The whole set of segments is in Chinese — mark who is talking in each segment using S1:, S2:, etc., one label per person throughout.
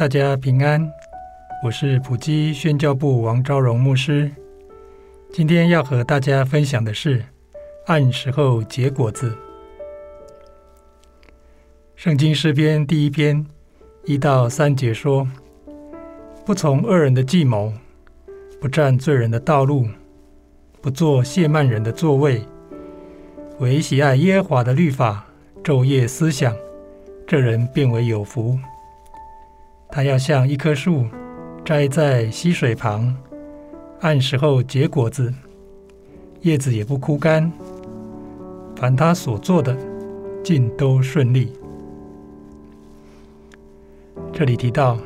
S1: 大家平安，我是普基宣教部王昭荣牧师。今天要和大家分享的是按时候结果子。圣经诗篇第一篇一到三节说：“不从恶人的计谋，不占罪人的道路，不做亵慢人的座位，唯喜爱耶和华的律法，昼夜思想，这人便为有福。”他要像一棵树，栽在溪水旁，按时候结果子，叶子也不枯干。凡他所做的，尽都顺利。这里提到，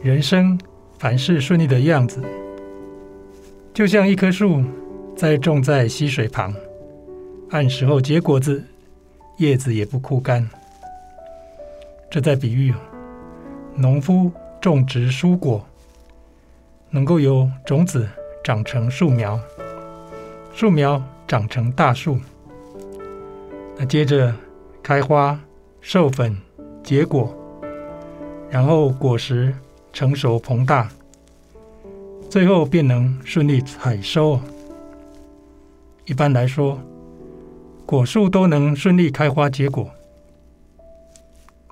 S1: 人生凡事顺利的样子，就像一棵树栽种在溪水旁，按时候结果子，叶子也不枯干。这在比喻。农夫种植蔬果，能够由种子长成树苗，树苗长成大树，那接着开花、授粉、结果，然后果实成熟膨大，最后便能顺利采收。一般来说，果树都能顺利开花结果，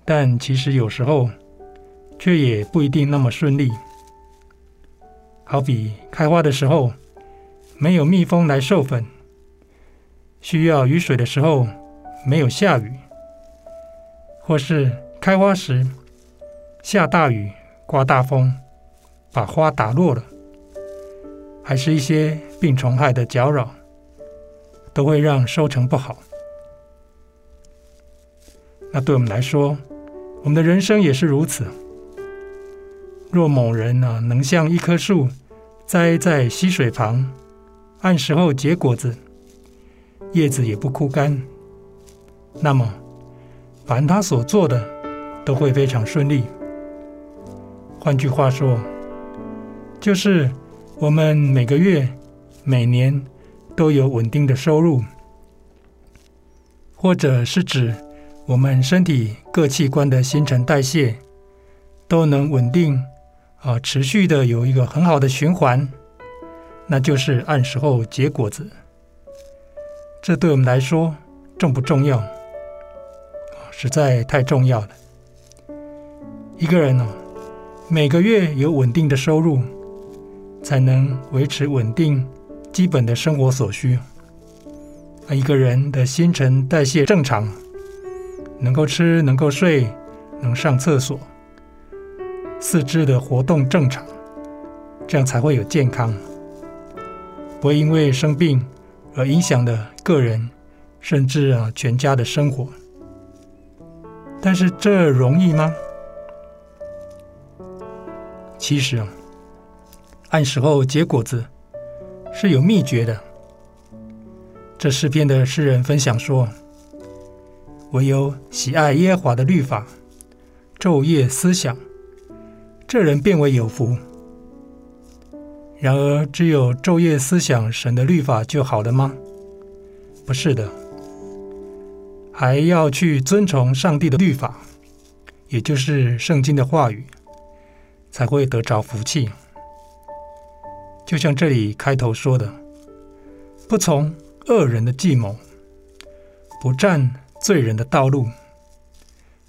S1: 但其实有时候。却也不一定那么顺利。好比开花的时候，没有蜜蜂来授粉；需要雨水的时候，没有下雨；或是开花时下大雨、刮大风，把花打落了；还是一些病虫害的搅扰，都会让收成不好。那对我们来说，我们的人生也是如此。若某人呢、啊，能像一棵树栽在溪水旁，按时候结果子，叶子也不枯干，那么凡他所做的都会非常顺利。换句话说，就是我们每个月、每年都有稳定的收入，或者是指我们身体各器官的新陈代谢都能稳定。啊，持续的有一个很好的循环，那就是按时候结果子。这对我们来说重不重要？实在太重要了。一个人呢，每个月有稳定的收入，才能维持稳定基本的生活所需。啊，一个人的新陈代谢正常，能够吃，能够睡，能上厕所。四肢的活动正常，这样才会有健康，不会因为生病而影响了个人甚至啊全家的生活。但是这容易吗？其实啊，按时候结果子是有秘诀的。这诗篇的诗人分享说：“唯有喜爱耶和华的律法，昼夜思想。”这人便为有福。然而，只有昼夜思想神的律法就好了吗？不是的，还要去遵从上帝的律法，也就是圣经的话语，才会得着福气。就像这里开头说的：“不从恶人的计谋，不占罪人的道路，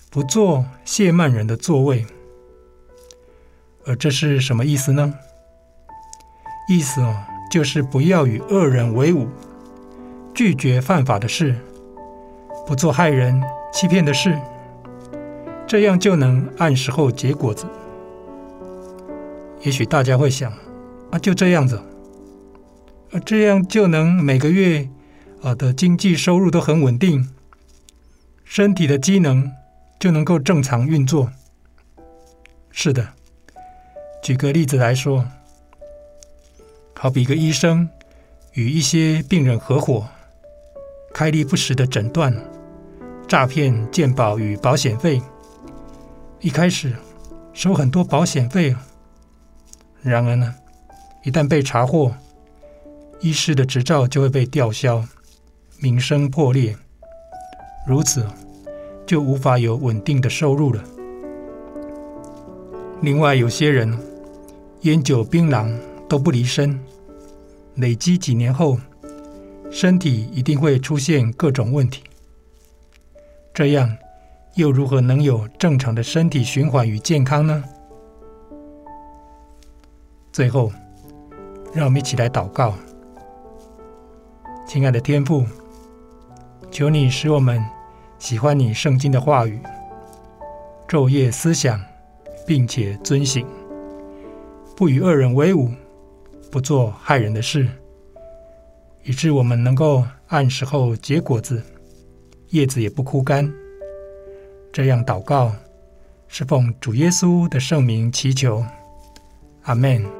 S1: 不做亵慢人的座位。”而这是什么意思呢？意思哦，就是不要与恶人为伍，拒绝犯法的事，不做害人、欺骗的事，这样就能按时候结果子。也许大家会想，啊，就这样子，啊，这样就能每个月啊的经济收入都很稳定，身体的机能就能够正常运作。是的，举个例子来说，好比一个医生与一些病人合伙，开立不实的诊断，诈骗健保与保险费。一开始收很多保险费，然而呢，一旦被查获，医师的执照就会被吊销，名声破裂，如此就无法有稳定的收入了。另外，有些人烟酒槟榔都不离身，累积几年后，身体一定会出现各种问题。这样又如何能有正常的身体循环与健康呢？最后，让我们一起来祷告。亲爱的天父，求你使我们喜欢你圣经的话语，昼夜思想。并且遵行，不与恶人为伍，不做害人的事，以致我们能够按时候结果子，叶子也不枯干。这样祷告，是奉主耶稣的圣名祈求，阿门。